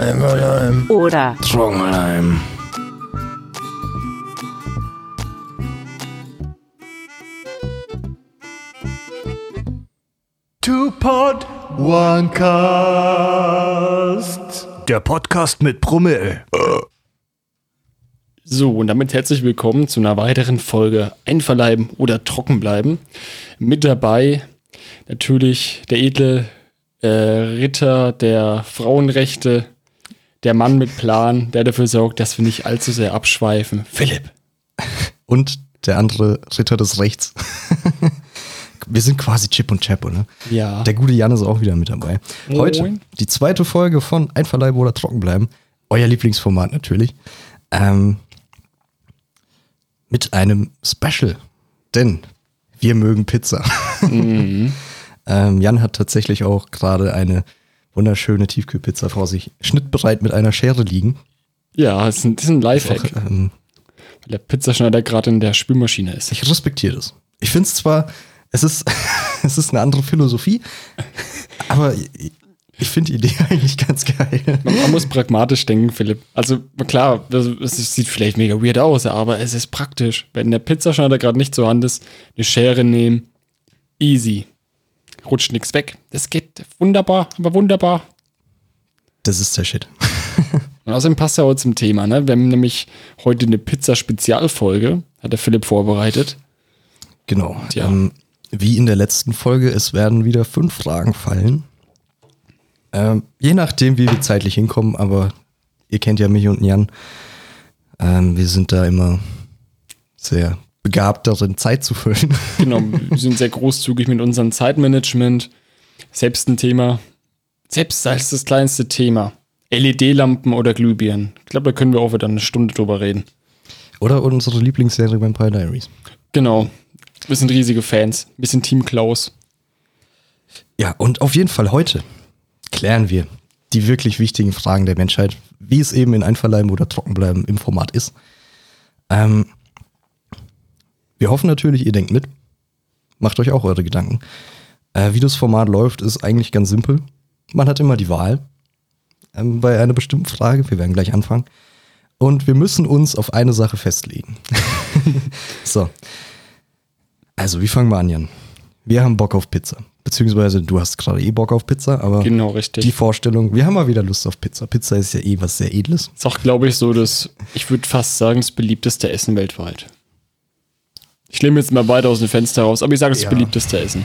Eimerleim. Oder Trockenleim. Two Pod One Cast. Der Podcast mit Brummel. So, und damit herzlich willkommen zu einer weiteren Folge Einverleiben oder Trockenbleiben. Mit dabei natürlich der edle äh, Ritter der Frauenrechte, der Mann mit Plan, der dafür sorgt, dass wir nicht allzu sehr abschweifen. Philipp. Und der andere Ritter des Rechts. Wir sind quasi Chip und Chap, oder? Ja. Der gute Jan ist auch wieder mit dabei. Heute die zweite Folge von Einverleiben oder Trockenbleiben. Euer Lieblingsformat natürlich. Ähm, mit einem Special. Denn wir mögen Pizza. Mhm. ähm, Jan hat tatsächlich auch gerade eine wunderschöne Tiefkühlpizza vor sich, schnittbereit mit einer Schere liegen. Ja, das ist ein, das ist ein Auch, Lifehack, ähm, weil der Pizzaschneider gerade in der Spülmaschine ist. ich respektiere das. Ich finde es zwar, es ist, es ist eine andere Philosophie, aber ich, ich finde die Idee eigentlich ganz geil. Man, man muss pragmatisch denken, Philipp. Also klar, das, es sieht vielleicht mega weird aus, aber es ist praktisch. Wenn der Pizzaschneider gerade nicht zur Hand ist, eine Schere nehmen, easy. Rutscht nichts weg. Das geht wunderbar, aber wunderbar. Das ist der Shit. Und außerdem passt ja heute zum Thema, ne? Wir haben nämlich heute eine Pizza-Spezialfolge, hat der Philipp vorbereitet. Genau. Tja. Ähm, wie in der letzten Folge, es werden wieder fünf Fragen fallen. Ähm, je nachdem, wie wir zeitlich hinkommen, aber ihr kennt ja mich und Jan. Ähm, wir sind da immer sehr begabt darin, Zeit zu füllen. Genau, wir sind sehr großzügig mit unserem Zeitmanagement. Selbst ein Thema, selbst als das kleinste Thema. LED-Lampen oder Glühbirnen. Ich glaube, da können wir auch wieder eine Stunde drüber reden. Oder unsere Lieblingsserie Vampire Diaries. Genau. Wir sind riesige Fans. Wir sind Team Klaus. Ja, und auf jeden Fall heute klären wir die wirklich wichtigen Fragen der Menschheit, wie es eben in Einverleiben oder Trockenbleiben im Format ist. Ähm, wir hoffen natürlich, ihr denkt mit. Macht euch auch eure Gedanken. Äh, wie das Format läuft, ist eigentlich ganz simpel. Man hat immer die Wahl ähm, bei einer bestimmten Frage. Wir werden gleich anfangen. Und wir müssen uns auf eine Sache festlegen. so. Also, wie fangen wir an, Jan? Wir haben Bock auf Pizza. Beziehungsweise du hast gerade eh Bock auf Pizza, aber Genau, richtig. die Vorstellung, wir haben mal wieder Lust auf Pizza. Pizza ist ja eh was sehr Edles. ist auch, glaube ich, so das, ich würde fast sagen, das beliebteste Essen weltweit. Ich lehne jetzt mal weiter aus dem Fenster raus, aber ich sage, das Ja. beliebteste Essen.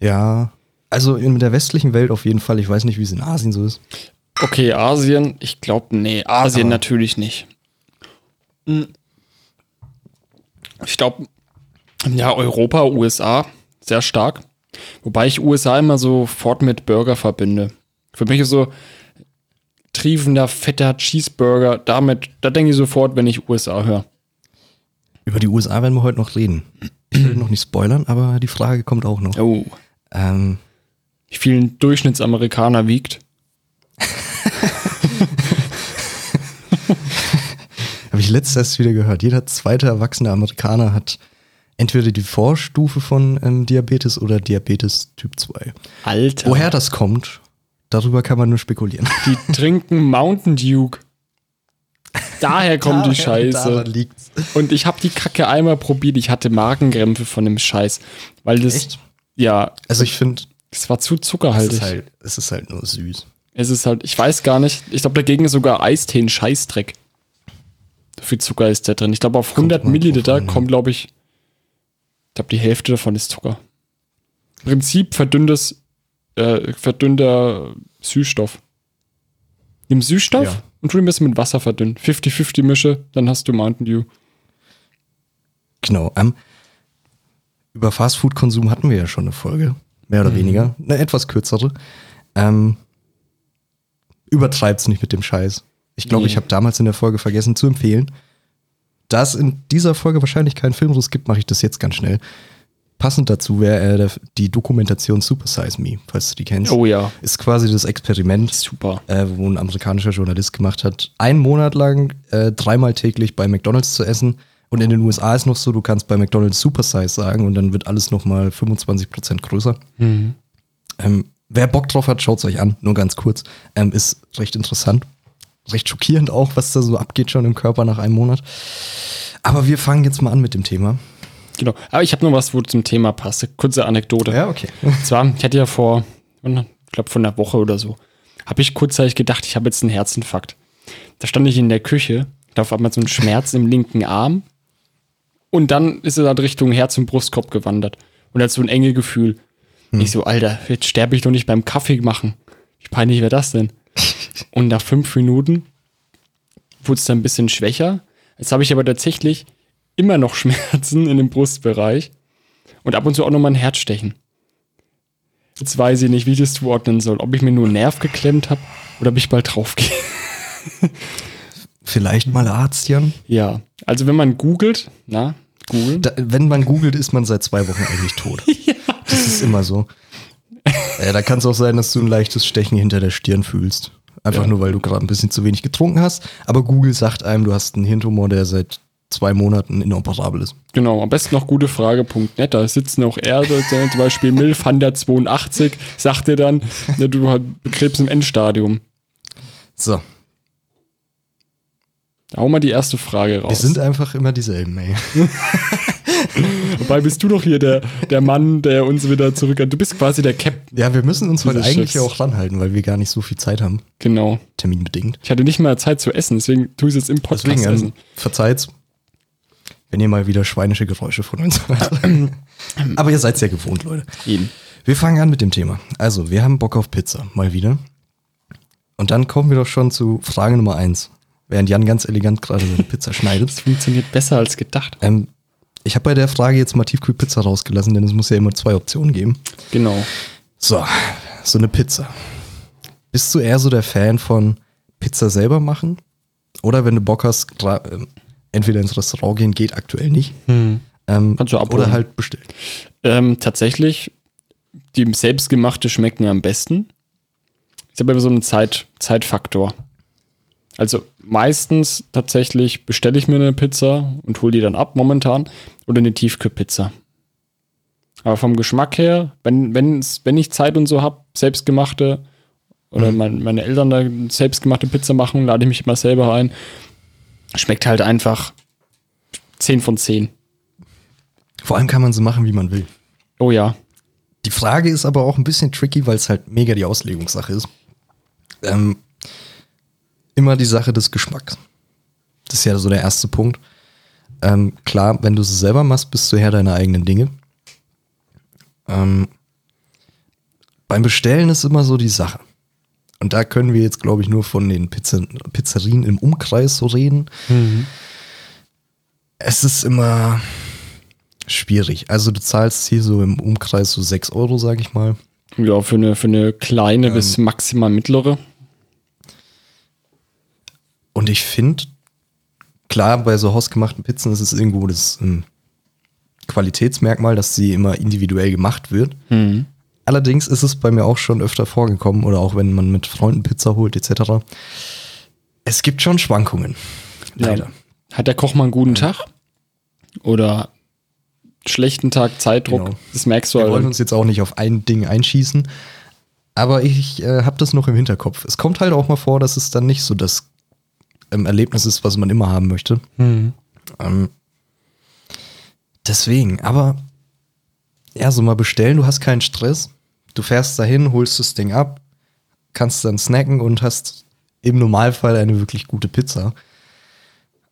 Ja. Also in der westlichen Welt auf jeden Fall. Ich weiß nicht, wie es in Asien so ist. Okay, Asien, ich glaube, nee, Asien Aber- natürlich nicht. Hm. Ich glaube, ja, Europa, USA, sehr stark. Wobei ich USA immer sofort mit Burger verbinde. Für mich ist so triefender, fetter Cheeseburger, damit, da denke ich sofort, wenn ich USA höre. Über die USA werden wir heute noch reden. Ich will noch nicht spoilern, aber die Frage kommt auch noch. Oh. Ähm, Wie viel ein Durchschnittsamerikaner wiegt. Habe ich letztes erst wieder gehört. Jeder zweite erwachsene Amerikaner hat entweder die Vorstufe von ähm, Diabetes oder Diabetes Typ 2. Alter. Woher das kommt, darüber kann man nur spekulieren. Die trinken Mountain Duke. Daher kommt die Scheiße. Und ich habe die Kacke einmal probiert. Ich hatte Magenkrämpfe von dem Scheiß. Weil das, Echt? ja, Also ich finde, es war zu es, zuckerhaltig. ist halt, es ist halt nur süß. Es ist halt, ich weiß gar nicht. Ich glaube, dagegen ist sogar Eistee ein Scheißdreck. So viel Zucker ist da drin. Ich glaube, auf 100 mal drauf Milliliter kommt, glaube ich, ich glaube, die Hälfte davon ist Zucker. Im Prinzip verdünntes, äh, verdünnter Süßstoff. Nimm Süßstoff Ja. Und ihn ein bisschen mit Wasser verdünnen. 50-50 Mische, dann hast du Mountain Dew. Genau. Ähm, über Fastfood-Konsum hatten wir ja schon eine Folge. Mehr oder weniger. Eine etwas kürzere. Ähm, übertreibt's nicht mit dem Scheiß. Ich glaube, Nee. ich habe damals in der Folge vergessen zu empfehlen. Da es in dieser Folge wahrscheinlich keinen Filmriss gibt, mache ich das jetzt ganz schnell. Passend dazu wäre äh, die Dokumentation Super Size Me, falls du die kennst. Oh ja, Ist quasi das Experiment, super. äh, wo ein amerikanischer Journalist gemacht hat, einen Monat lang äh, dreimal täglich bei McDonalds zu essen. Und in den USA ist noch so, du kannst bei McDonalds Super Size sagen und dann wird alles nochmal 25% größer. Mhm. Ähm, wer Bock drauf hat, schaut es euch an, nur ganz kurz. Ähm, ist recht interessant. Recht schockierend auch, was da so abgeht schon im Körper nach einem Monat. Aber wir fangen jetzt mal an mit dem Thema. Genau. Aber ich habe noch was, wo zum Thema passt. Kurze Anekdote. Ja, okay. Und zwar, ich hatte ja vor, ich glaube, vor einer Woche oder so, habe ich kurzzeitig gedacht, ich habe jetzt einen Herzinfarkt. Da stand ich in der Küche, da auf einmal so ein Schmerz im linken Arm. Und dann ist es halt Richtung Herz- und Brustkorb gewandert. Und hat so ein enge Gefühl. Ich so, Alter, jetzt sterbe ich doch nicht beim Kaffee machen. Wie peinlich wäre das denn? Und nach fünf Minuten wurde es dann ein bisschen schwächer. Jetzt habe ich aber tatsächlich immer noch Schmerzen in dem Brustbereich und ab und zu auch nochmal ein Herzstechen. Jetzt weiß ich nicht, wie ich das zuordnen soll. Ob ich mir nur einen Nerv geklemmt habe oder ob ich bald draufgehe. Vielleicht mal Arzt, Jan. Ja, also wenn man googelt, na, googeln. Wenn man googelt, ist man seit zwei Wochen eigentlich tot. Das ist immer so. Äh, da kann es auch sein, dass du ein leichtes Stechen hinter der Stirn fühlst. Einfach Ja. nur, weil du gerade ein bisschen zu wenig getrunken hast. Aber Google sagt einem, du hast einen Hirntumor, der seit zwei Monaten inoperabel ist. Genau, am besten noch gutefrage.net. Da sitzen auch Erde, zum Beispiel Milf 182, sagt dir dann, ne, du hast Krebs im Endstadium. So, Da hau mal die erste Frage raus. wir sind einfach immer dieselben, ey. Wobei bist du doch hier der, der Mann, der uns wieder zurück hat. Du bist quasi der Captain. Ja, wir müssen uns heute eigentlich Schiffs. auch ranhalten, weil wir gar nicht so viel Zeit haben, Genau. terminbedingt. Ich hatte nicht mal Zeit zu essen, deswegen tue ich es jetzt im Podcast Deswegen, essen. ähm, verzeiht's, wenn ihr mal wieder schweinische Geräusche von uns hört. Aber ihr seid's ja gewohnt, Leute. Eben. Wir fangen an mit dem Thema. Also, wir haben Bock auf Pizza, mal wieder. Und dann kommen wir doch schon zu Frage Nummer eins. Während Jan ganz elegant gerade seine Pizza schneidet. Das funktioniert besser als gedacht. Ähm, ich habe bei der Frage jetzt mal Tiefkühlpizza rausgelassen, denn es muss ja immer zwei Optionen geben. Genau. So, so eine Pizza. Bist du eher so der Fan von Pizza selber machen? Oder wenn du Bock hast, ähm, entweder ins Restaurant gehen, geht aktuell nicht. Ähm, Kannst du abholen. oder halt bestellen. Ähm, tatsächlich, die selbstgemachte schmecken mir am besten. Ist aber so ein Zeit, Zeitfaktor. Also meistens tatsächlich bestelle ich mir eine Pizza und hole die dann ab momentan oder eine Tiefkühlpizza. Aber vom Geschmack her, wenn, wenn's, wenn ich Zeit und so habe, selbstgemachte oder mein, meine Eltern da selbstgemachte Pizza machen, lade ich mich immer selber ein. Schmeckt halt einfach 10 von 10. Vor allem kann man sie machen, wie man will. Oh ja. Die Frage ist aber auch ein bisschen tricky, weil es halt mega die Auslegungssache ist. Ähm, immer die Sache des Geschmacks. Das ist ja so der erste Punkt. Ähm, klar, wenn du es selber machst, bist du Herr deiner eigenen Dinge. Ähm, beim Bestellen ist immer so die Sache. Und da können wir jetzt, glaube ich, nur von den Pizzer Pizzerien im Umkreis so reden. Es ist immer schwierig. Also du zahlst hier so im Umkreis so 6 Euro, sag ich mal. Ja, für eine, für eine kleine bis maximal mittlere. Und ich finde, klar, bei so hausgemachten Pizzen ist es irgendwo das ähm, Qualitätsmerkmal, dass sie immer individuell gemacht wird. Allerdings ist es bei mir auch schon öfter vorgekommen oder auch wenn man mit Freunden Pizza holt etc. Es gibt schon Schwankungen. Leider. Ja. Hat der Koch mal einen guten Tag? Oder schlechten Tag, Zeitdruck? Genau. Das merkst du Wir wollen halt. uns jetzt auch nicht auf ein Ding einschießen, aber ich äh, habe das noch im Hinterkopf. Es kommt halt auch mal vor, dass es dann nicht so das ähm, Erlebnis ist, was man immer haben möchte. Ähm, deswegen, aber ja, so mal bestellen, du hast keinen Stress. Du fährst dahin, holst das Ding ab, kannst dann snacken und hast im Normalfall eine wirklich gute Pizza.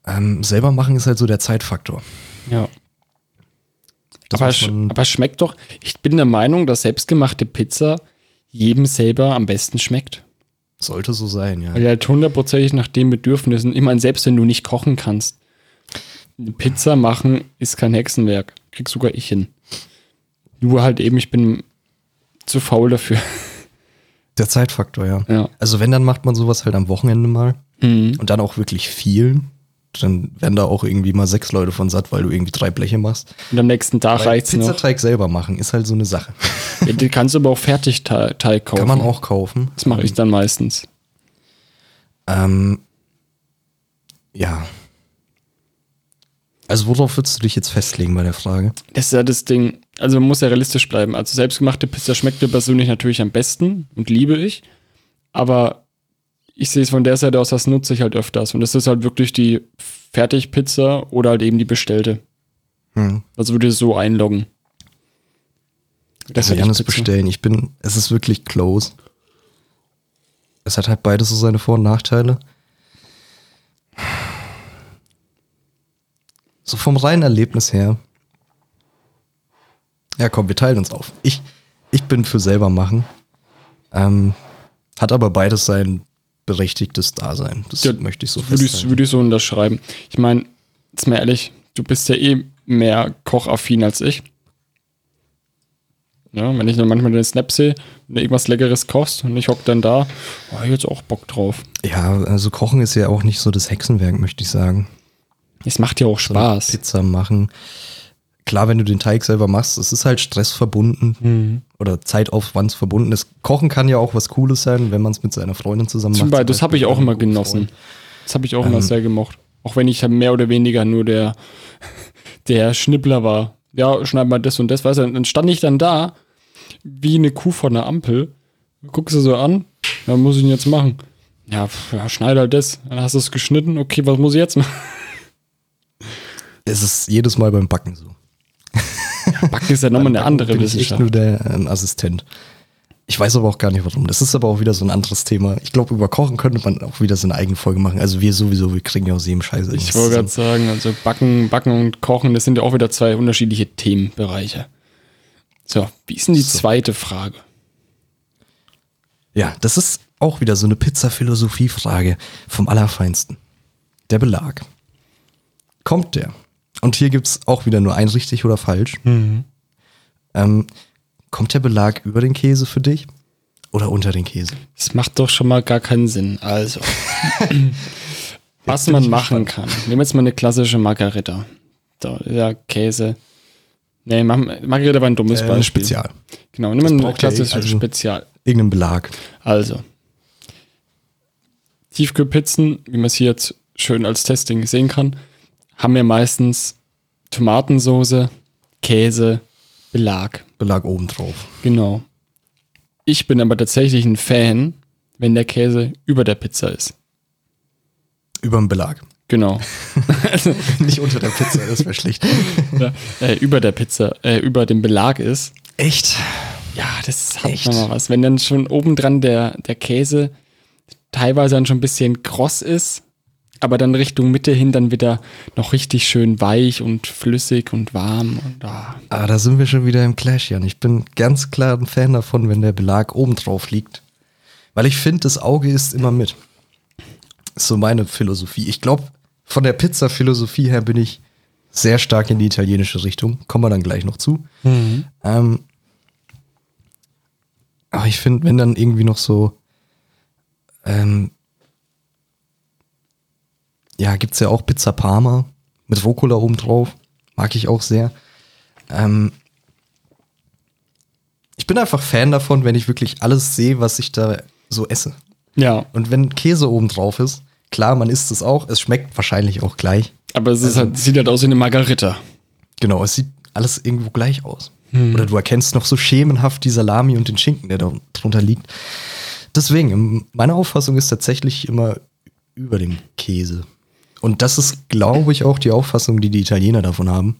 Ähm, selber machen ist halt so der Zeitfaktor. Ja. Das Aber, sch aber schmeckt doch. Ich bin der Meinung, dass selbstgemachte Pizza jedem selber am besten schmeckt. Sollte so sein, ja. Weil halt hundertprozentig nach den Bedürfnissen. Ich meine, selbst wenn du nicht kochen kannst, eine Pizza machen ist kein Hexenwerk. Krieg sogar ich hin. Nur halt eben, ich bin zu faul dafür. Der Zeitfaktor, ja. Ja. Also wenn, dann macht man sowas halt am Wochenende mal. Mhm. Und dann auch wirklich viel. Dann werden da auch irgendwie mal sechs Leute von satt, weil du irgendwie drei Bleche machst. Und am nächsten Tag Weil reicht's noch. Pizzateig selber machen ist halt so eine Sache. Ja, Die kannst du aber auch Fertigteig kaufen. Kann man auch kaufen. Das mache ich dann meistens. Ähm, ja. Also worauf würdest du dich jetzt festlegen bei der Frage? Das ist ja das Ding. Also man muss ja realistisch bleiben. Also selbstgemachte Pizza schmeckt mir persönlich natürlich am besten und liebe ich. Aber ich sehe es von der Seite aus, das nutze ich halt öfters. Und das ist halt wirklich die Fertigpizza oder halt eben die bestellte. Hm. Also würde ich es so einloggen. Das will Janis bestellen. Ich bin, es ist wirklich close. Es hat halt beides so seine Vor- und Nachteile. So vom reinen Erlebnis her. Ja, komm, wir teilen uns auf. Ich, ich bin für selber machen. Ähm, hat aber beides sein berechtigtes Dasein. Das Ja, möchte ich so Würde ich, würde ich so unterschreiben. Ich meine, jetzt mal ehrlich, du bist ja eh mehr kochaffin als ich. Ja, wenn ich dann manchmal den Snap sehe, wenn du irgendwas Leckeres kochst und ich hock dann da, oh, ich jetzt auch Bock drauf. Ja, also Kochen ist ja auch nicht so das Hexenwerk, möchte ich sagen. Es macht ja auch So Spaß. Pizza machen. Klar, wenn du den Teig selber machst, es ist halt Stress verbunden Mhm. oder Zeitaufwand verbunden. Das Kochen kann ja auch was Cooles sein, wenn man es mit seiner Freundin zusammen Zum macht. Beispiel, das habe ich auch immer genossen. Freund. Das habe ich auch immer Ähm. sehr gemocht. Auch wenn ich mehr oder weniger nur der, der Schnippler war. Ja, schneid mal das und das, weißt du, dann stand ich dann da, wie eine Kuh vor einer Ampel. Guckst du so an, was muss ich denn jetzt machen? Ja, ja schneid halt das. Dann hast du es geschnitten, okay, was muss ich jetzt machen? Es ist jedes Mal beim Backen so. Backen ist ja nochmal eine andere bin ich Wissenschaft. nur der ähm, Assistent. Ich weiß aber auch gar nicht warum. Das ist aber auch wieder so ein anderes Thema. Ich glaube, über Kochen könnte man auch wieder so eine eigene Folge machen. Also wir sowieso, wir kriegen ja aus jedem Scheiße. Ich wollte gerade sagen, also Backen, Backen und Kochen, das sind ja auch wieder zwei unterschiedliche Themenbereiche. So, wie ist denn die So. zweite Frage? Ja, das ist auch wieder so eine Pizza-Philosophie-Frage vom Allerfeinsten. Der Belag. Kommt der? Und hier gibt es auch wieder nur ein richtig oder falsch. Ähm, kommt der Belag über den Käse für dich oder unter den Käse? Das macht doch schon mal gar keinen Sinn. Also, was man machen kann. Nehmen wir jetzt mal eine klassische Margarita. So, ja, Käse. Nee, Margarita war ein dummes Äh, Beispiel. Spezial. Genau, nehmen wir eine eh- klassische also- Spezial. Irgendein Belag. Also, Tiefkühlpizzen, wie man es hier jetzt schön als Testing sehen kann, haben ja meistens Tomatensoße, Käse, Belag. Belag oben drauf. Genau. Ich bin aber tatsächlich ein Fan, wenn der Käse über der Pizza ist. Über dem Belag. Genau. Nicht unter der Pizza, das wäre schlecht. Ja, äh, über der Pizza, äh, über dem Belag ist. Echt? Ja, das hat Echt? nochmal was. Wenn dann schon obendran der, der Käse teilweise dann schon ein bisschen kross ist, aber dann Richtung Mitte hin dann wieder noch richtig schön weich und flüssig und warm und ah. Ah, da sind wir schon wieder im Clash, Jan. Ich bin ganz klar ein Fan davon, wenn der Belag oben drauf liegt. Weil ich finde, das Auge ist immer mit. Ist so meine Philosophie. Ich glaube, von der Pizza-Philosophie her bin ich sehr stark in die italienische Richtung. Kommen wir dann gleich noch zu. Ähm, aber ich finde, wenn dann irgendwie noch so, ähm, ja, gibt's ja auch Pizza Parma mit Rucola oben drauf. Mag ich auch sehr. Ähm, ich bin einfach Fan davon, wenn ich wirklich alles sehe, was ich da so esse. Ja, Und wenn Käse oben drauf ist, klar, man isst es auch. Es schmeckt wahrscheinlich auch gleich. aber es ist halt, sieht halt aus wie eine Margarita. Genau, es sieht alles irgendwo gleich aus. Oder du erkennst noch so schemenhaft die Salami und den Schinken, der da drunter liegt. Deswegen, meine Auffassung ist tatsächlich immer über dem Käse. Und das ist, glaube ich, auch die Auffassung, die die Italiener davon haben.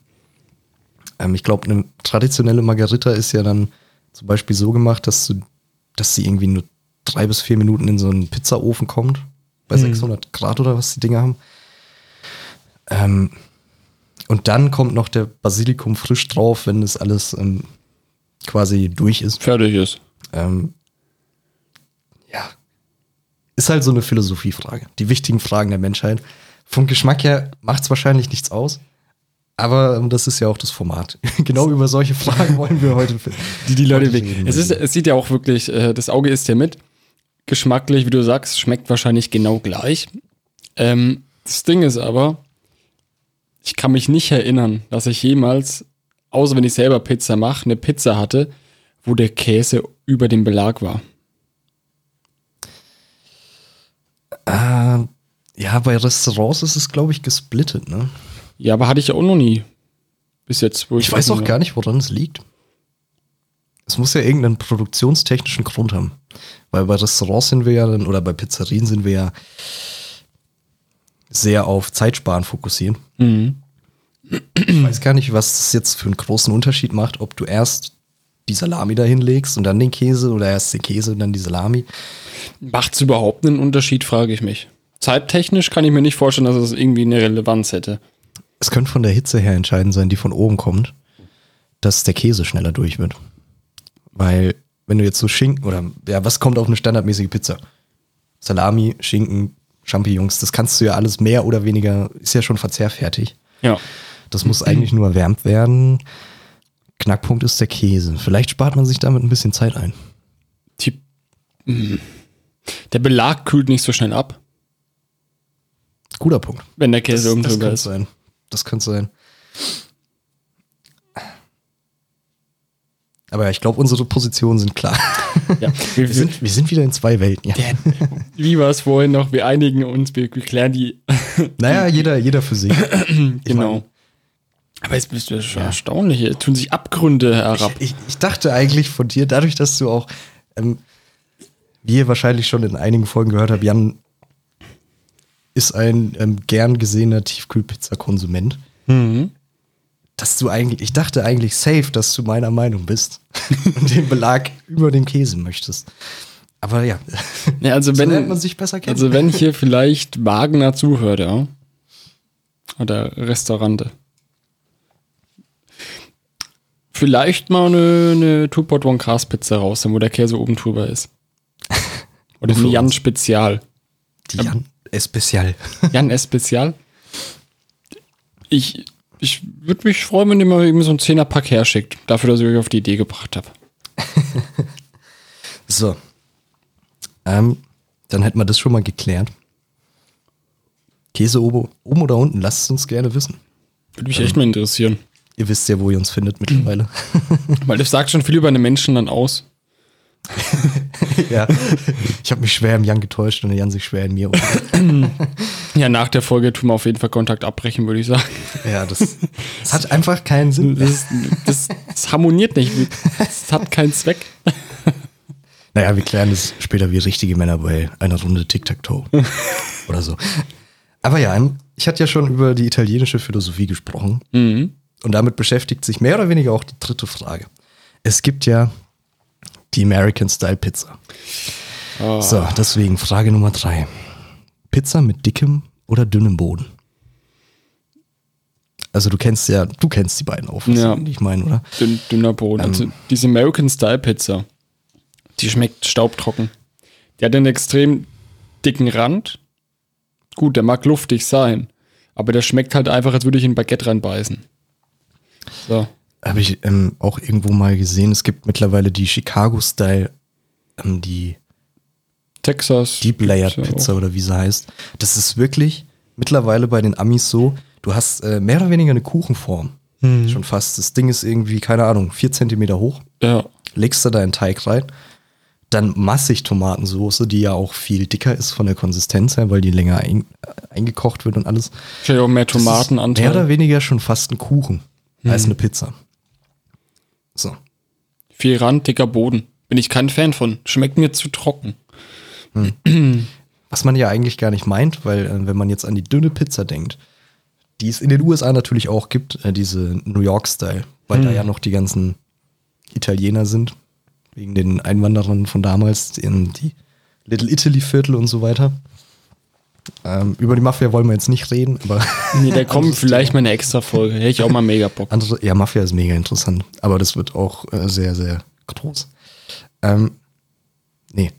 Ähm, ich glaube, eine traditionelle Margarita ist ja dann zum Beispiel so gemacht, dass, du, dass sie irgendwie nur drei bis vier Minuten in so einen Pizzaofen kommt. Bei 600 Grad oder was die Dinger haben. Ähm, und dann kommt noch der Basilikum frisch drauf, wenn das alles ähm, quasi durch ist. Fertig ist. Ähm, ja. Ist halt so eine Philosophiefrage. Die wichtigen Fragen der Menschheit. Vom Geschmack her macht es wahrscheinlich nichts aus. Aber ähm, das ist ja auch das Format. genau über solche Fragen wollen wir heute Die die Leute wegen. Es, ist, es sieht ja auch wirklich, äh, das Auge isst ja mit. Geschmacklich, wie du sagst, schmeckt wahrscheinlich genau gleich. Ähm, das Ding ist aber, ich kann mich nicht erinnern, dass ich jemals, außer wenn ich selber Pizza mache, eine Pizza hatte, wo der Käse über dem Belag war. Ja, bei Restaurants ist es, glaube ich, gesplittet, ne? Ja, aber hatte ich ja auch noch nie. Bis jetzt, wo Ich weiß auch gar nicht, woran es liegt. Es muss ja irgendeinen produktionstechnischen Grund haben. Weil bei Restaurants sind wir ja dann, oder bei Pizzerien sind wir ja sehr auf Zeitsparen fokussieren. Mhm. Ich weiß gar nicht, was das jetzt für einen großen Unterschied macht, ob du erst die Salami dahin legst und dann den Käse oder erst den Käse und dann die Salami. Macht es überhaupt einen Unterschied, frage ich mich. Zeittechnisch kann ich mir nicht vorstellen, dass es irgendwie eine Relevanz hätte. Es könnte von der Hitze her entscheidend sein, die von oben kommt, dass der Käse schneller durch wird. Weil, wenn du jetzt so Schinken oder ja, was kommt auf eine standardmäßige Pizza? Salami, Schinken, Champignons, das kannst du ja alles mehr oder weniger, ist ja schon verzehrfertig. Ja. Das muss eigentlich nur erwärmt werden. Knackpunkt ist der Käse. Vielleicht spart man sich damit ein bisschen Zeit ein. Die, mm. der Belag kühlt nicht so schnell ab, Guter Punkt. wenn der Käse oben das drüber könnte ist. sein. Das könnte sein. Aber ja, ich glaube, unsere Positionen sind klar. Ja. Wir, Wir sind, wir sind wieder in zwei Welten. Ja. wie war es vorhin noch? Wir einigen uns, wir, wir klären die. Naja, jeder, jeder für sich. genau. Aber jetzt bist du schon erstaunlich. Hier tun sich Abgründe herab. Ich, ich dachte eigentlich von dir, dadurch, dass du auch, ähm, wie ihr wahrscheinlich schon in einigen Folgen gehört habt, Jan ist ein ähm, gern gesehener Tiefkühlpizza-Konsument. Mhm. Dass du eigentlich, ich dachte eigentlich safe, dass du meiner Meinung bist und den Belag über dem Käse möchtest. Aber ja, Ja, also so wenn, lernt man sich besser kennen. Also wenn hier vielleicht Wagner zuhört, ja. Oder Restaurante. Vielleicht mal eine, eine Two-Pot One Cast Pizza raus, wo der Käse oben drüber ist. Oder Für ein Jan uns. Spezial. die Jan Especial. Jan S. Spezial. Ich, ich würde mich freuen, wenn ihr mal irgendwie so einen Zehnerpack herschickt. Dafür, dass ich euch auf die Idee gebracht habe. So. Ähm, dann hätten wir das schon mal geklärt. Käse oben, oben oder unten, lasst es uns gerne wissen. Würde mich echt mal interessieren. Ihr wisst ja, wo ihr uns findet mittlerweile. Weil das sagt schon viel über einen Menschen dann aus. ja. Ich habe mich schwer im Jan getäuscht und der Jan sich schwer in mir. Ja, nach der Folge tun wir auf jeden Fall Kontakt abbrechen, würde ich sagen. ja, das, das hat einfach keinen Sinn. Das, das, das harmoniert nicht. Das hat keinen Zweck. Naja, wir klären das später wie richtige Männer bei einer Runde Tic-Tac-Toe. oder so. Aber ja, ich hatte ja schon über die italienische Philosophie gesprochen. Mhm. Und damit beschäftigt sich mehr oder weniger auch die dritte Frage. Es gibt ja die American Style Pizza. Ah. So, deswegen Frage Nummer drei. Pizza mit dickem oder dünnem Boden? Also du kennst ja, du kennst die beiden Auffassungen, Ja. ich meine, oder? Dünn, dünner Boden. Ähm. also diese American Style Pizza, die schmeckt staubtrocken. Die hat einen extrem dicken Rand. Gut, der mag luftig sein, aber der schmeckt halt einfach, als würde ich in ein Baguette reinbeißen. So. Habe ich ähm, auch irgendwo mal gesehen, es gibt mittlerweile die Chicago Style, ähm, die Texas. Deep ja Pizza auch. oder wie sie heißt. Das ist wirklich mittlerweile bei den Amis so, du hast äh, mehr oder weniger eine Kuchenform. Mhm. Schon fast. Das Ding ist irgendwie, keine Ahnung, vier Zentimeter hoch. Ja. legst du da einen Teig rein, dann massig Tomatensoße, die ja auch viel dicker ist von der Konsistenz her, weil die länger ein, äh, eingekocht wird und alles. Vielleicht auch mehr ist Tomatenanteil. Mehr oder weniger schon fast ein Kuchen als eine Pizza. So. Viel Rand, dicker Boden. Bin ich kein Fan von. Schmeckt mir zu trocken. Was man ja eigentlich gar nicht meint, weil äh, wenn man jetzt an die dünne Pizza denkt, die es in den USA natürlich auch gibt, äh, diese New York-Style, weil da ja noch die ganzen Italiener sind, wegen den Einwanderern von damals, in die Little Italy-Viertel und so weiter. Ähm, über die Mafia wollen wir jetzt nicht reden, aber Nee, da kommt vielleicht mal eine extra Folge. Hätte ich auch mal mega Bock. andere, ja, Mafia ist mega interessant, aber das wird auch äh, sehr, sehr groß. Ähm, nee.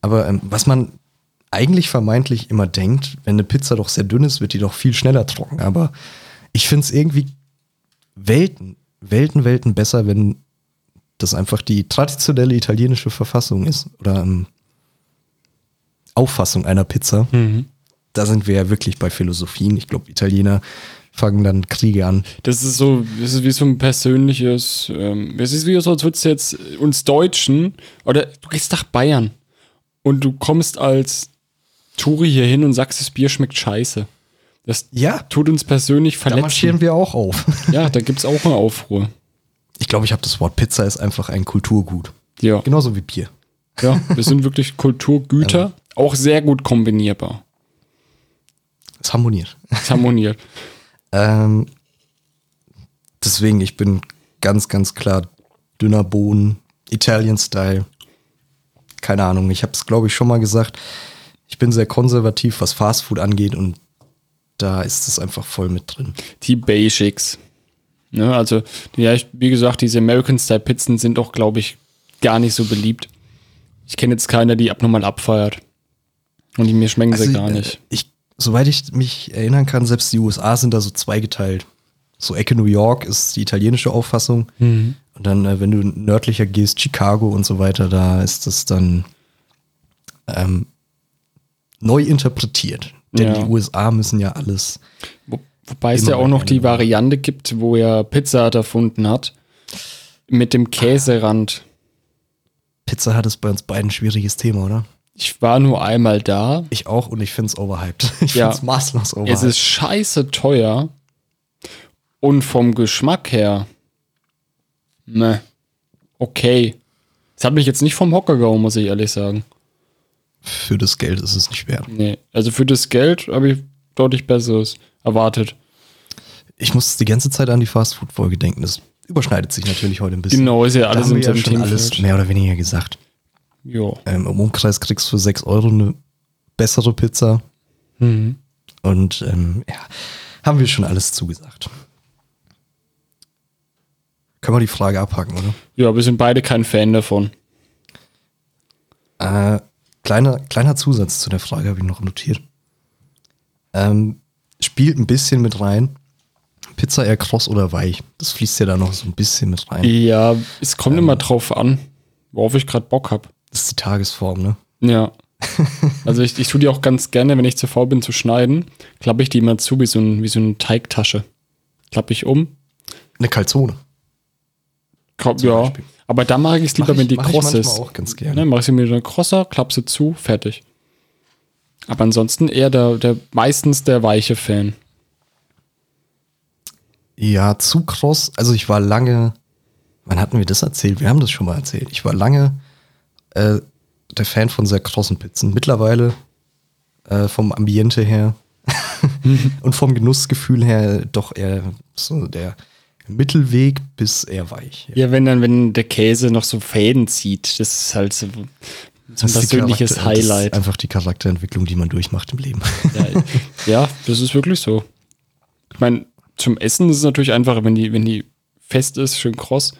Aber ähm, was man eigentlich vermeintlich immer denkt, wenn eine Pizza doch sehr dünn ist, wird die doch viel schneller trocken. Aber ich finde es irgendwie Welten, Welten, Welten besser, wenn das einfach die traditionelle italienische Verfassung ist oder ähm, Auffassung einer Pizza. Da sind wir ja wirklich bei Philosophien. Ich glaube, Italiener fangen dann Kriege an. Das ist so, das ist wie so ein persönliches, ähm, es ist wie so, als würdest du jetzt uns Deutschen, oder du gehst nach Bayern und du kommst als Touri hier hin und sagst, das Bier schmeckt scheiße. Das Ja, tut uns persönlich da marschieren verletzen. wir auch auf. Ja, da gibt's auch eine Aufruhr. Ich glaube, ich habe das Wort Pizza ist einfach ein Kulturgut. Ja, Genauso wie Bier. ja, wir sind wirklich Kulturgüter, auch sehr gut kombinierbar. Es harmoniert. Es harmoniert. Ähm, deswegen, ich bin ganz, ganz klar dünner Boden, Italian-Style. Keine Ahnung, ich habe es, glaube ich, schon mal gesagt. Ich bin sehr konservativ, was Fastfood angeht und da ist es einfach voll mit drin. Die Basics. Ne, also, ja, wie gesagt, diese American-Style-Pizzen sind auch, glaube ich, gar nicht so beliebt. Ich kenne jetzt keiner, die abnormal abfeiert. Und die mir schmecken sie gar äh, nicht. Ich, soweit ich mich erinnern kann, selbst die USA sind da so zweigeteilt. So Ecke New York ist die italienische Auffassung. Mhm. Und dann, äh, wenn du nördlicher gehst, Chicago und so weiter, da ist das dann ähm, neu interpretiert. Denn Ja. die USA müssen ja alles. Wo, wobei es ja auch noch die. Variante gibt, wo er Pizza Hut erfunden hat. Mit dem Käserand. Pizza hat es bei uns beiden ein schwieriges Thema, oder? Ich war nur einmal da. Ich auch und ich finde es overhyped. Ich Ja. finde es maßlos overhyped. Es ist scheiße teuer. Und vom Geschmack her. Ne. Okay. Das hat mich jetzt nicht vom Hocker gehauen, muss ich ehrlich sagen. Für das Geld ist es nicht wert. Nee. Also für das Geld habe ich deutlich Besseres erwartet. Ich muss die ganze Zeit an die Fastfood-Folge denken. Das überschneidet sich natürlich heute ein bisschen. Genau, ist ja alles im ja schon alles mehr oder weniger gesagt. Jo. Ähm, Im Umkreis kriegst du für 6 Euro eine bessere Pizza. Mhm. Und ähm, ja, haben wir schon alles zugesagt. Können wir die Frage abhaken, oder? Ja, wir sind beide kein Fan davon. Äh, kleiner, kleiner Zusatz zu der Frage habe ich noch notiert. Ähm, spielt ein bisschen mit rein. Pizza eher kross oder weich? Das fließt ja da noch so ein bisschen mit rein. Ja, es Ähm. kommt immer drauf an, worauf ich gerade Bock habe. Das ist die Tagesform, ne? Ja. Also ich, ich tue die auch ganz gerne, wenn ich zu faul bin zu schneiden, klappe ich die immer zu wie so, ein, wie so eine Teigtasche. Klappe ich um. Eine Calzone. Zum ja. Beispiel. Aber da mag ich es lieber, Mach wenn die kross ist. auch ganz gerne. Ne, mach ich sie mit einer Crosser, klapp sie zu, fertig. Aber ansonsten eher der, der meistens der weiche Fan. Ja, zu kross. Also ich war lange, wann hatten wir das erzählt? Wir haben das schon mal erzählt. Ich war lange äh, der Fan von sehr krossen Pizzen. Mittlerweile äh, vom Ambiente her und vom Genussgefühl her doch eher so der Mittelweg bis eher weich. Ja, wenn dann, wenn der Käse noch so Fäden zieht, das ist halt so, so ein persönliches Charakter- Das ist Highlight. einfach die Charakterentwicklung, die man durchmacht im Leben. Ja, ja, das ist wirklich so. Ich meine, zum Essen ist es natürlich einfacher, wenn die, wenn die fest ist, schön kross.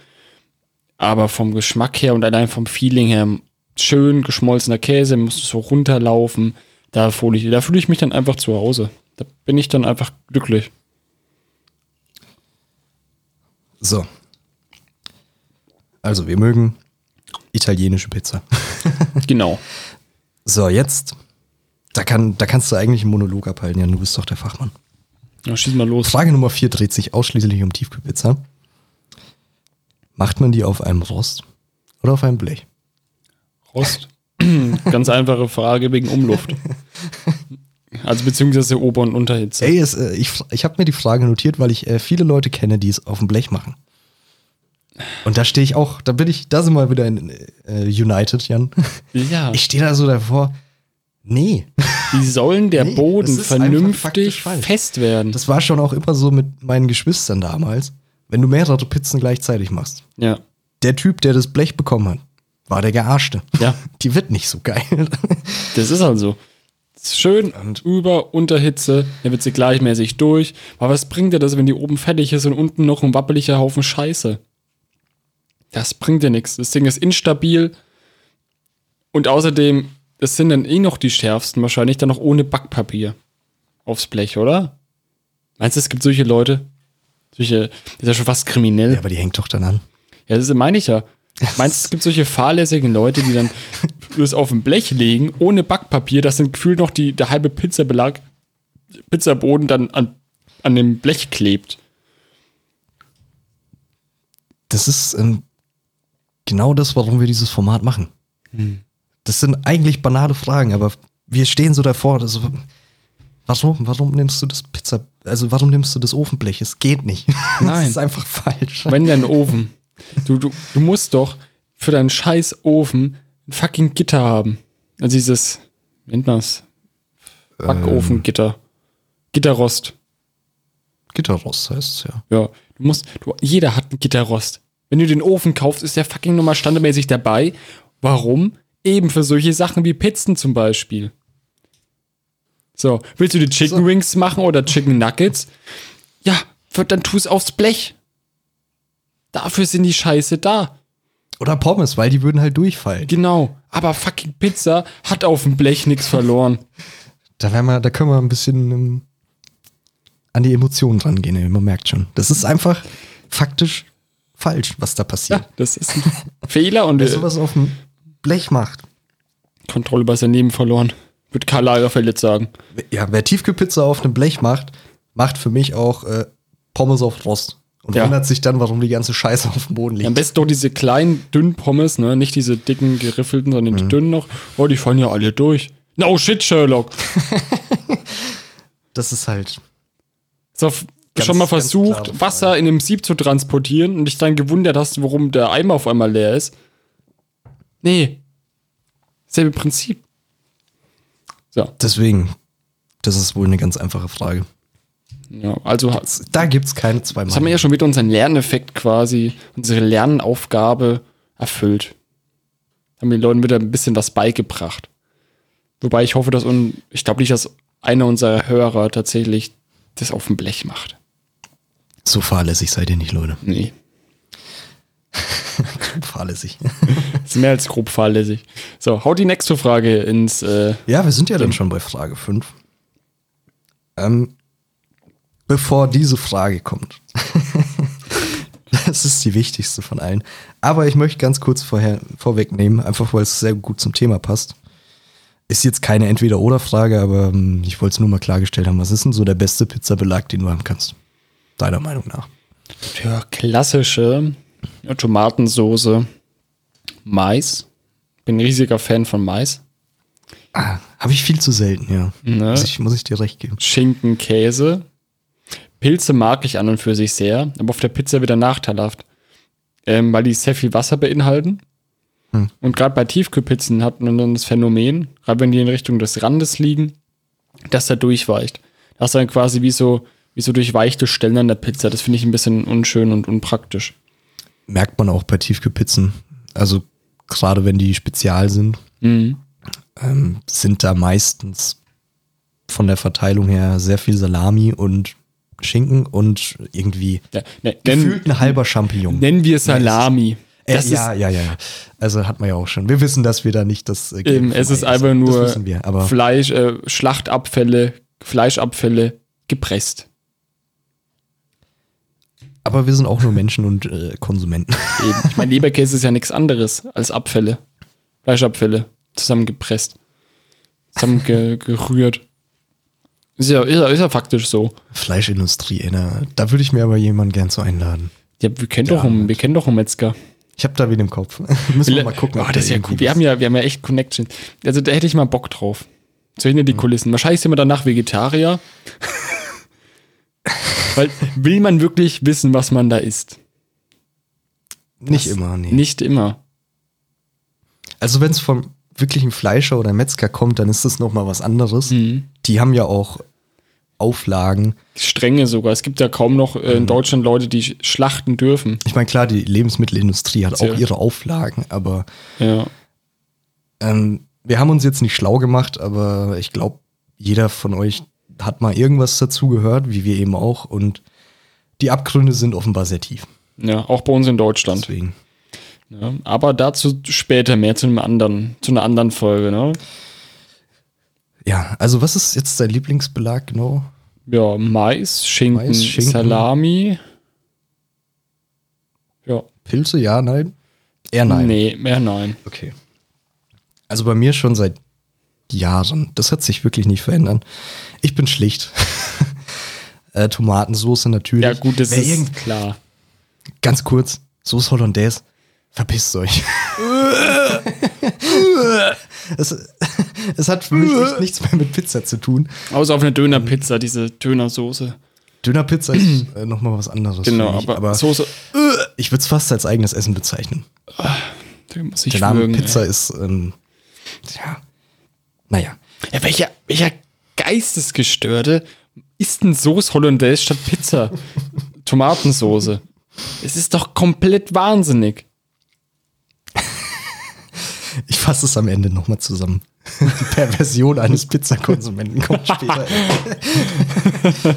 Aber vom Geschmack her und allein vom Feeling her, schön geschmolzener Käse, muss so runterlaufen. Da fühle ich, da fühle ich mich dann einfach zu Hause. Da bin ich dann einfach glücklich. So. Also, wir mögen italienische Pizza. Genau. So, jetzt. Da, kann, da kannst du eigentlich einen Monolog abhalten, Jan. Du bist doch der Fachmann. Ja, schieß mal los. Frage Nummer 4 dreht sich ausschließlich um Tiefkühlpizza. Macht man die auf einem Rost oder auf einem Blech? Rost. Ganz einfache Frage wegen Umluft. Also beziehungsweise Ober- und Unterhitze. Ey, es, äh, ich, ich habe mir die Frage notiert, weil ich äh, viele Leute kenne, die es auf dem Blech machen. Und da stehe ich auch, da bin ich, da sind wir wieder in äh, United, Jan. Ja, Ich stehe da so davor. Nee. wie sollen der Nee, Boden vernünftig fest werden? Das war schon auch immer so mit meinen Geschwistern damals. Wenn du mehrere Pizzen gleichzeitig machst. ja. Der Typ, der das Blech bekommen hat, war der Gearschte. Ja. Die wird nicht so geil. Das ist also. Schön über Unterhitze, dann wird sie gleichmäßig durch. Aber was bringt dir das, wenn die oben fertig ist und unten noch ein wappeliger Haufen Scheiße? Das bringt dir nichts. Das Ding ist instabil. Und außerdem, das sind dann eh noch die schärfsten, wahrscheinlich dann noch ohne Backpapier aufs Blech, oder? Meinst du, es gibt solche Leute? Solche, das ist ja schon fast kriminell. Ja, aber die hängt doch dann an. Ja, das meine ich ja. Meinst du, es gibt solche fahrlässigen Leute, die dann das auf ein Blech legen, ohne Backpapier, das sind gefühlt noch die, der halbe Pizzabelag, Pizzaboden dann an, an dem Blech klebt. Das ist ähm, genau das, warum wir dieses Format machen. Das sind eigentlich banale Fragen, aber wir stehen so davor. Das so, Warum, warum nimmst du das Pizza, also warum nimmst du das Ofenblech? Es geht nicht. Nein. Das ist einfach falsch. Wenn dein Ofen. Du, du, du musst doch für deinen scheiß Ofen ein fucking Gitter haben. Also dieses, nennt man's? Backofengitter. Gitterrost. Gitterrost heißt es ja. Ja. Du musst, du, jeder hat ein Gitterrost. Wenn du den Ofen kaufst, ist der fucking nochmal standardmäßig dabei. Warum? Eben für solche Sachen wie Pizzen zum Beispiel. So, willst du die Chicken So. Wings machen oder Chicken Nuggets? Ja, dann tu es aufs Blech. Dafür sind die Scheiße da. Oder Pommes, weil die würden halt durchfallen. Genau. Aber fucking Pizza hat auf dem Blech nichts verloren. Da, wir, da können wir ein bisschen ähm, an die Emotionen rangehen, ey, man merkt schon. Das ist einfach faktisch falsch, was da passiert. Ja, das ist ein Fehler und Wer äh, sowas auf dem Blech macht. Kontrolle über sein Leben verloren. Wird Karl Lagerfeld jetzt sagen. Ja, wer Tiefkühlpizza auf einem Blech macht, macht für mich auch äh, Pommes auf Rost. Und Ja. wundert sich dann, warum die ganze Scheiße auf dem Boden liegt. Am besten doch diese kleinen, dünnen Pommes, ne? Nicht diese dicken, geriffelten, sondern Mhm. die dünnen noch. Oh, die fallen ja alle durch. No shit, Sherlock. Das ist halt. So, Ganz- schon mal versucht, Wasser in einem Sieb zu transportieren und dich dann gewundert hast, warum der Eimer auf einmal leer ist. Nee. Selbe Prinzip. So, Deswegen, das ist wohl eine ganz einfache Frage. ja, also ha- Da gibt es keine zwei Das haben wir ja schon wieder unseren Lerneffekt quasi, unsere Lernaufgabe erfüllt. Haben den Leuten wieder ein bisschen was beigebracht. Wobei ich hoffe, dass, un ich glaube nicht, dass einer unserer Hörer tatsächlich das auf dem Blech macht. So fahrlässig seid ihr nicht, Leute. Nee. fahrlässig. Das ist mehr als grob fahrlässig. So, haut die nächste Frage ins, äh, Ja, wir sind ja dann schon bei Frage 5. Ähm, bevor diese Frage kommt. das ist die wichtigste von allen. Aber ich möchte ganz kurz vorher, vorwegnehmen, einfach weil es sehr gut zum Thema passt. Ist jetzt keine Entweder-Oder-Frage, aber ähm, ich wollte es nur mal klargestellt haben. Was ist denn so der beste Pizzabelag, den du haben kannst? Deiner Meinung nach. für klassische Tomatensoße Mais. Bin ein riesiger Fan von Mais. Ah, Habe ich viel zu selten, ja. Ne? Muss, ich, muss ich dir recht geben. Schinken, Käse. Pilze mag ich an und für sich sehr, aber auf der Pizza wieder nachteilhaft. Ähm, weil die sehr viel Wasser beinhalten. Hm. Und gerade bei Tiefkühlpizzen hat man dann das Phänomen, gerade wenn die in Richtung des Randes liegen, dass der durchweicht. Das ist dann quasi wie so, wie so durchweichte Stellen an der Pizza. Das finde ich ein bisschen unschön und unpraktisch. Merkt man auch bei Tiefkühlpizzen. Also gerade wenn die spezial sind, Mhm. ähm, sind da meistens von der Verteilung her sehr viel Salami und Schinken und irgendwie Ja, ne, gefühlt ein halber Champignon. nennen wir Salami. Äh, ja, ja, ja, ja. Also hat man ja auch schon. Wir wissen, dass wir da nicht das. Äh, eben, es ist einfach nur wir. Fleisch, äh, Schlachtabfälle, Fleischabfälle gepresst. Aber wir sind auch nur Menschen und äh, Konsumenten. Eben. Ich meine, Leberkäse ist ja nichts anderes als Abfälle. Fleischabfälle. Zusammengepresst. Zusammengerührt. Ist ja, ist, ja, ist ja faktisch so. Fleischindustrie, ey, na, da würde ich mir aber jemanden gern so einladen. Ja, wir kennen, Ja, doch, einen, wir kennen doch einen Metzger. Ich habe da wen im Kopf. Müssen wir mal gucken. Oh, das ist ja cool. Wir haben ja, wir haben ja echt Connections. Also da hätte ich mal Bock drauf. So hinter die Kulissen. Wahrscheinlich sind wir danach Vegetarier. Weil will man wirklich wissen, was man da isst? Nicht immer, nee. Nicht immer. Also wenn es vom wirklichen Fleischer oder Metzger kommt, dann ist das noch mal was anderes. Mhm. Die haben ja auch Auflagen. Strenge sogar. Es gibt ja kaum noch äh, Mhm. in Deutschland Leute, die sch- schlachten dürfen. Ich meine, klar, die Lebensmittelindustrie hat Sehr. auch ihre Auflagen, aber Ja. ähm, wir haben uns jetzt nicht schlau gemacht, aber ich glaube, jeder von euch hat mal irgendwas dazu gehört, wie wir eben auch. Und die Abgründe sind offenbar sehr tief. Ja, auch bei uns in Deutschland. Deswegen. Ja, aber dazu später mehr zu einem anderen, zu einer anderen Folge, ne? Ja, also was ist jetzt dein Lieblingsbelag genau? Ja, Mais, Schinken, Mais, Schinken. Salami. Ja. Pilze, ja, nein? Eher nein. Nee, mehr nein. Okay. Also bei mir schon seit Jahren. Das hat sich wirklich nicht verändert. Ich bin schlicht. äh, Tomatensoße natürlich. Ja, gut, das Wer ist klar. Ganz kurz, Soße Hollandaise, verpisst euch. das, es hat für mich echt nichts mehr mit Pizza zu tun. Außer auf einer Dönerpizza, diese Dönersoße. Dönerpizza ist äh, nochmal was anderes. Genau, mich, aber, aber Soße, ich würde es fast als eigenes Essen bezeichnen. da muss ich Der Name würgen, Pizza ey. ist, ähm, ja, naja. Ja, welcher, welcher Geistesgestörte isst denn Soße Hollandaise statt Pizza? Tomatensoße. Es ist doch komplett wahnsinnig. Ich fasse es am Ende nochmal zusammen. Die Perversion eines Pizzakonsumenten kommt später.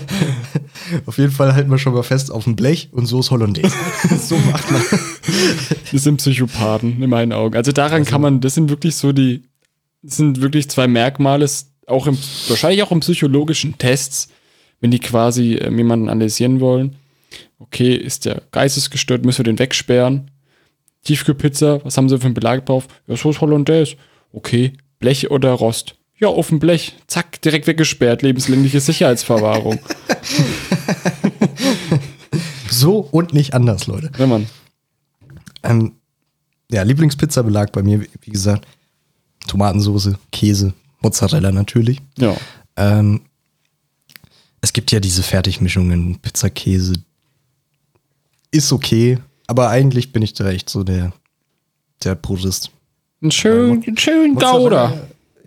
auf jeden Fall halten wir schon mal fest auf dem Blech und so ist Hollandaise. so macht man. Das sind Psychopathen in meinen Augen. Also daran kann man, das sind wirklich so die, das sind wirklich zwei Merkmale, auch im, wahrscheinlich auch im psychologischen Tests, wenn die quasi ähm, jemanden analysieren wollen. Okay, ist der geistesgestört, müssen wir den wegsperren. Tiefkühlpizza, was haben sie für einen Belag drauf? Ja, so ist Hollandaise. Okay, Blech oder Rost? Ja, auf dem Blech. Zack, direkt weggesperrt, lebenslängliche Sicherheitsverwahrung. So und nicht anders, Leute. Wenn man. Ähm, ja, Lieblingspizzabelag bei mir, wie wie gesagt, Tomatensoße, Käse, Mozzarella natürlich. Ja. Ähm, es gibt ja diese Fertigmischungen, Pizza, Käse. Ist okay, aber eigentlich bin ich da echt so der, der Purist. Ein schön, ein schön Gouda.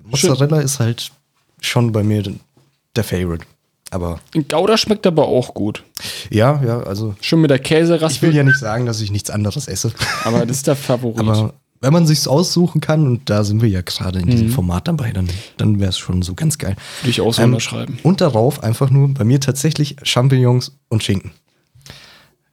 Mozzarella ist halt schon bei mir der Favorite. Aber Ein Gouda schmeckt aber auch gut. ja, ja, also Schon mit der ich will Käseraspel, ja nicht sagen, dass ich nichts anderes esse. aber das ist der Favorit. Aber wenn man sich's aussuchen kann, und da sind wir ja gerade in diesem Format dabei, dann, dann wäre es schon so ganz geil. Würde ich auch so Ähm, unterschreiben. Und darauf einfach nur bei mir tatsächlich Champignons und Schinken.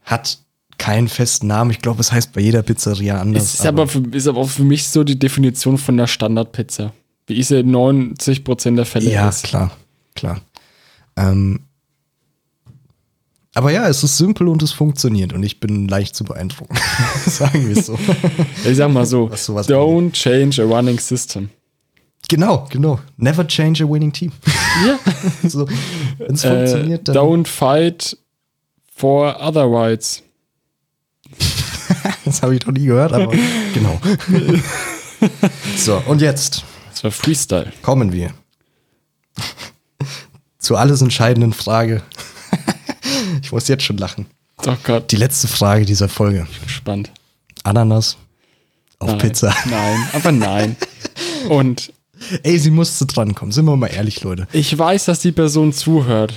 Hat keinen festen Namen. Ich glaube, es heißt bei jeder Pizzeria anders. Ist aber, für, ist aber auch für mich so die Definition von der Standardpizza. Wie ich sie in 90% der Fälle ja, esse. klar, klar. Ähm, aber ja, es ist simpel und es funktioniert und ich bin leicht zu beeindrucken. Sagen wir es so. Ich sag mal so, don't change a running system. genau, genau. Never change a winning team. Ja. so, Wenn es äh, funktioniert, dann. don't fight for other rights. Das habe ich noch nie gehört, aber genau. so, und jetzt Das war Freestyle. kommen wir zur alles entscheidenden Frage. Ich muss jetzt schon lachen. Oh Gott, Die letzte Frage dieser Folge. gespannt. Ananas auf Nein. Pizza. Nein, aber nein. Und Ey, sie musste drankommen. Sind wir mal ehrlich, Leute. ich weiß, dass die Person zuhört.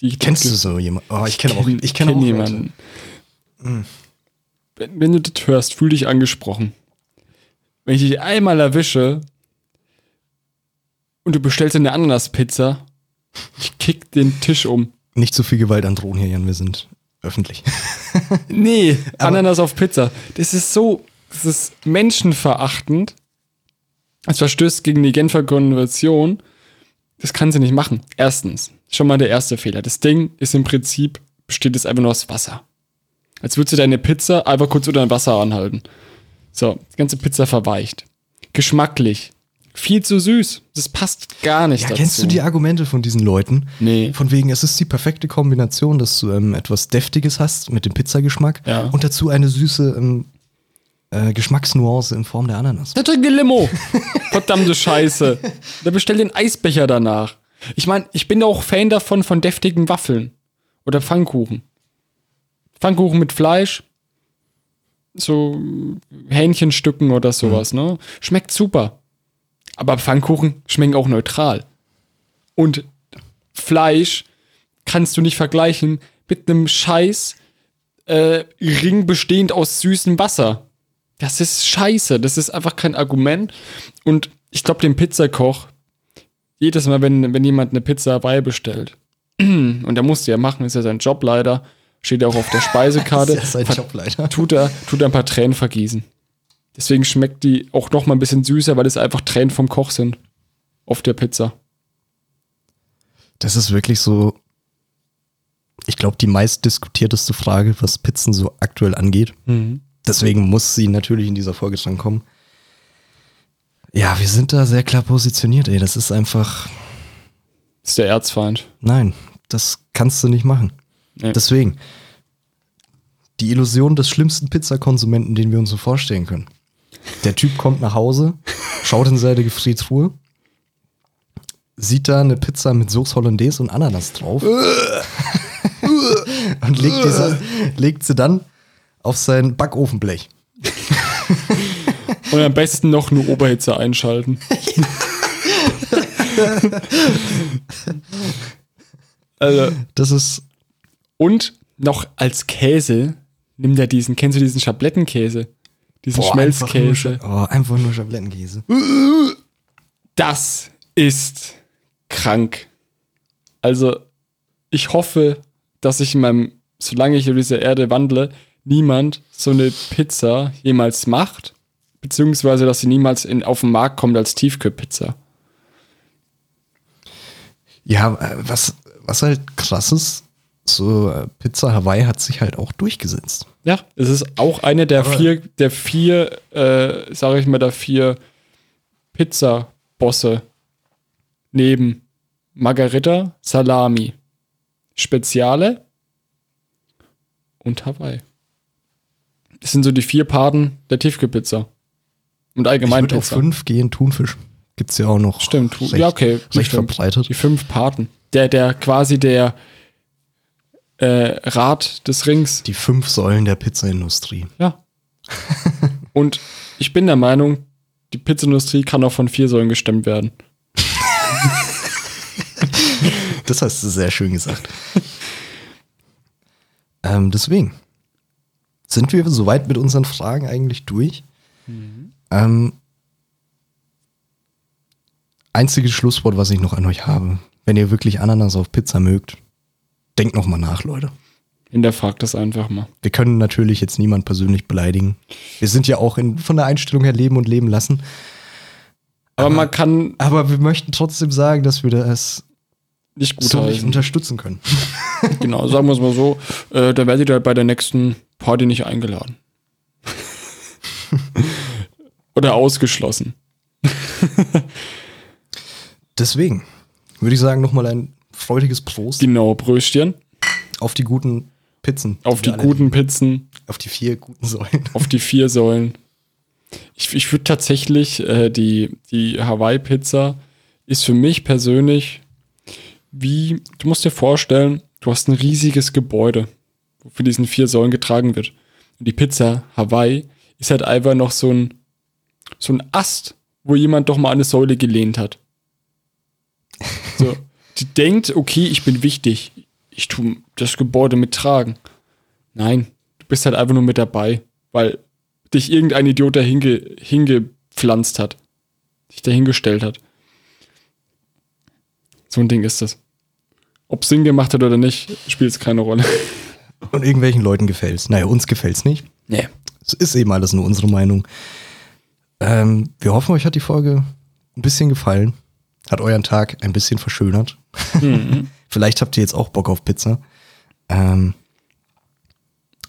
Die Kennst du so jemanden? Oh, ich kenne auch, kenn- ich kenne kenn auch jemanden. jemanden. Wenn, wenn du das hörst, fühl dich angesprochen. Wenn ich dich einmal erwische und du bestellst eine Ananaspizza, ich kick den Tisch um. Nicht so viel Gewalt androhen hier, Jan. Wir sind öffentlich. Nee, Ananas auf Pizza. Das ist so, das ist menschenverachtend. Es verstößt gegen die Genfer Konvention. Das kann sie nicht machen. Erstens, schon mal der erste Fehler. Das Ding ist im Prinzip, besteht es einfach nur aus Wasser. Als würdest du deine Pizza einfach kurz unter Wasser anhalten. So, die ganze Pizza verweicht. Geschmacklich. Viel zu süß. Das passt gar nicht Ja, dazu. kennst du die Argumente von diesen Leuten? Nee. Von wegen, es ist die perfekte Kombination, dass du ähm, etwas Deftiges hast mit dem Pizzageschmack Ja. und dazu eine süße ähm, äh, Geschmacksnuance in Form der Ananas. Eine Limo. Verdammte Scheiße. Der bestellt den Eisbecher danach. Ich meine, ich bin auch Fan davon von deftigen Waffeln. Oder Pfannkuchen. Pfannkuchen mit Fleisch. So Hähnchenstücken oder sowas, ne? Schmeckt super. Aber Pfannkuchen schmecken auch neutral. Und Fleisch kannst du nicht vergleichen mit einem Scheiß äh, Ring bestehend aus süßem Wasser. Das ist scheiße. Das ist einfach kein Argument. Und ich glaube, dem Pizzakoch, jedes Mal, wenn, wenn jemand eine Pizza beibestellt, und er muss die ja machen, ist ja sein Job leider, steht ja auch auf der Speisekarte, ist sein ver- Job leider. tut er, tut er ein paar Tränen vergießen. Deswegen schmeckt die auch noch mal ein bisschen süßer, weil es einfach Tränen vom Koch sind. Auf der Pizza. Das ist wirklich so, ich glaube, die meist diskutierteste Frage, was Pizzen so aktuell angeht. Deswegen muss sie natürlich in dieser Folge dran kommen. Ja, wir sind da sehr klar positioniert, ey. Das ist einfach, Das ist der Erzfeind. nein, das kannst du nicht machen. Nee. Deswegen, die Illusion des schlimmsten Pizzakonsumenten, den wir uns so vorstellen können. Der Typ kommt nach Hause, schaut in seine Gefriertruhe, sieht da eine Pizza mit Sauce Hollandaise und Ananas drauf. und legt, diese, legt sie dann auf sein Backofenblech. Und am besten noch eine Oberhitze einschalten. also, Das ist. und noch als Käse nimmt er diesen, kennst du diesen Schablettenkäse? Diesen Schmelzkäse. Einfach nur, Scha- oh, einfach nur Schablettenkäse. Das ist krank. Also, ich hoffe, dass ich in meinem, solange ich auf dieser Erde wandle, niemand so eine Pizza jemals macht, beziehungsweise dass sie niemals in, auf den Markt kommt als Tiefkühlpizza. Ja, äh, was, was halt krass ist, so äh, Pizza Hawaii hat sich halt auch durchgesetzt. Ja, es ist auch eine der Aber- vier, der vier, äh, sage ich mal, der vier Pizza-Bosse neben Margarita, Salami, Speziale und Hawaii. Das sind so die vier Parten der Tiefkühlpizza. Und Ich allgemein auf Pizza. fünf gehen, Thunfisch. Gibt's ja auch noch. Stimmt, recht, ja, okay. Recht stimmt. verbreitet. Die fünf Parten. Der, der quasi der äh, Rad des Rings. Die fünf Säulen der Pizzaindustrie. Ja. Und ich bin der Meinung, die Pizzaindustrie kann auch von vier Säulen gestemmt werden. Das hast du sehr schön gesagt. ähm, deswegen sind wir soweit mit unseren Fragen eigentlich durch. Ähm, einziges Schlusswort, was ich noch an euch habe. Wenn ihr wirklich Ananas auf Pizza mögt, denkt noch mal nach, Leute. Hinterfragt das einfach mal. Wir können natürlich jetzt niemand persönlich beleidigen. Wir sind ja auch in, von der Einstellung her leben und leben lassen. Aber man kann Aber wir möchten trotzdem sagen, dass wir das nicht gut so nicht unterstützen können. Genau, sagen wir es mal so. Äh, da werdet ihr halt bei der nächsten Party nicht eingeladen. Oder ausgeschlossen. Deswegen würde ich sagen, nochmal ein freudiges Prost Genau, Bröstchen. auf die guten Pizzen. Auf die alle guten lieben. Pizzen. Auf die vier guten Säulen. auf die vier Säulen. Ich, ich würde tatsächlich, äh, die, die Hawaii-Pizza ist für mich persönlich wie, du musst dir vorstellen, du hast ein riesiges Gebäude, wo für diesen vier Säulen getragen wird. Und die Pizza Hawaii ist halt einfach noch so ein, so ein Ast, wo jemand doch mal eine Säule gelehnt hat. So, die denkt, okay, ich bin wichtig. Ich tu das Gebäude mittragen. Nein, du bist halt einfach nur mit dabei, weil dich irgendein Idiot da hinge, hingepflanzt hat. Dich dahingestellt hat. So ein Ding ist das. Ob Sinn gemacht hat oder nicht, spielt es keine Rolle. Und irgendwelchen Leuten gefällt's. Naja, uns gefällt's nicht. Nee. Es ist eben alles nur unsere Meinung. Ähm, wir hoffen, euch hat die Folge ein bisschen gefallen. Hat euren Tag ein bisschen verschönert. Vielleicht habt ihr jetzt auch Bock auf Pizza. Ähm,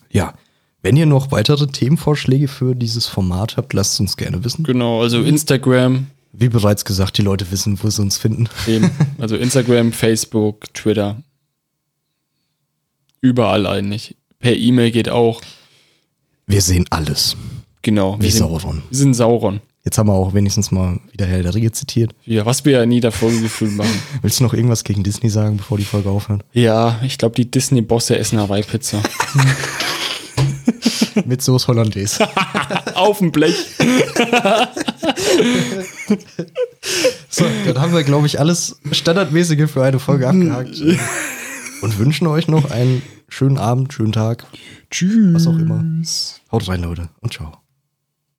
ja, wenn ihr noch weitere Themenvorschläge für dieses Format habt, lasst uns gerne wissen. Genau, also Instagram, Wie bereits gesagt, die Leute wissen, wo sie uns finden. eben. Also Instagram, Facebook, Twitter. Überall eigentlich. Per E-Mail geht auch. Wir sehen alles. Genau. Wie wir sind, Sauron. wir sind Sauron. Jetzt haben wir auch wenigstens mal wieder Herr der Ringe zitiert. Ja, was wir ja nie davor gefühlt machen. Willst du noch irgendwas gegen Disney sagen, bevor die Folge aufhört? Ja, ich glaube, die Disney-Bosse essen Hawaii-Pizza. Mit Soße Hollandaise. Auf dem Blech. So, dann haben wir, glaube ich, alles Standardmäßige für eine Folge abgehakt. Und wünschen euch noch einen schönen Abend, schönen Tag, Tschüss. was auch immer. Haut rein, Leute, und ciao.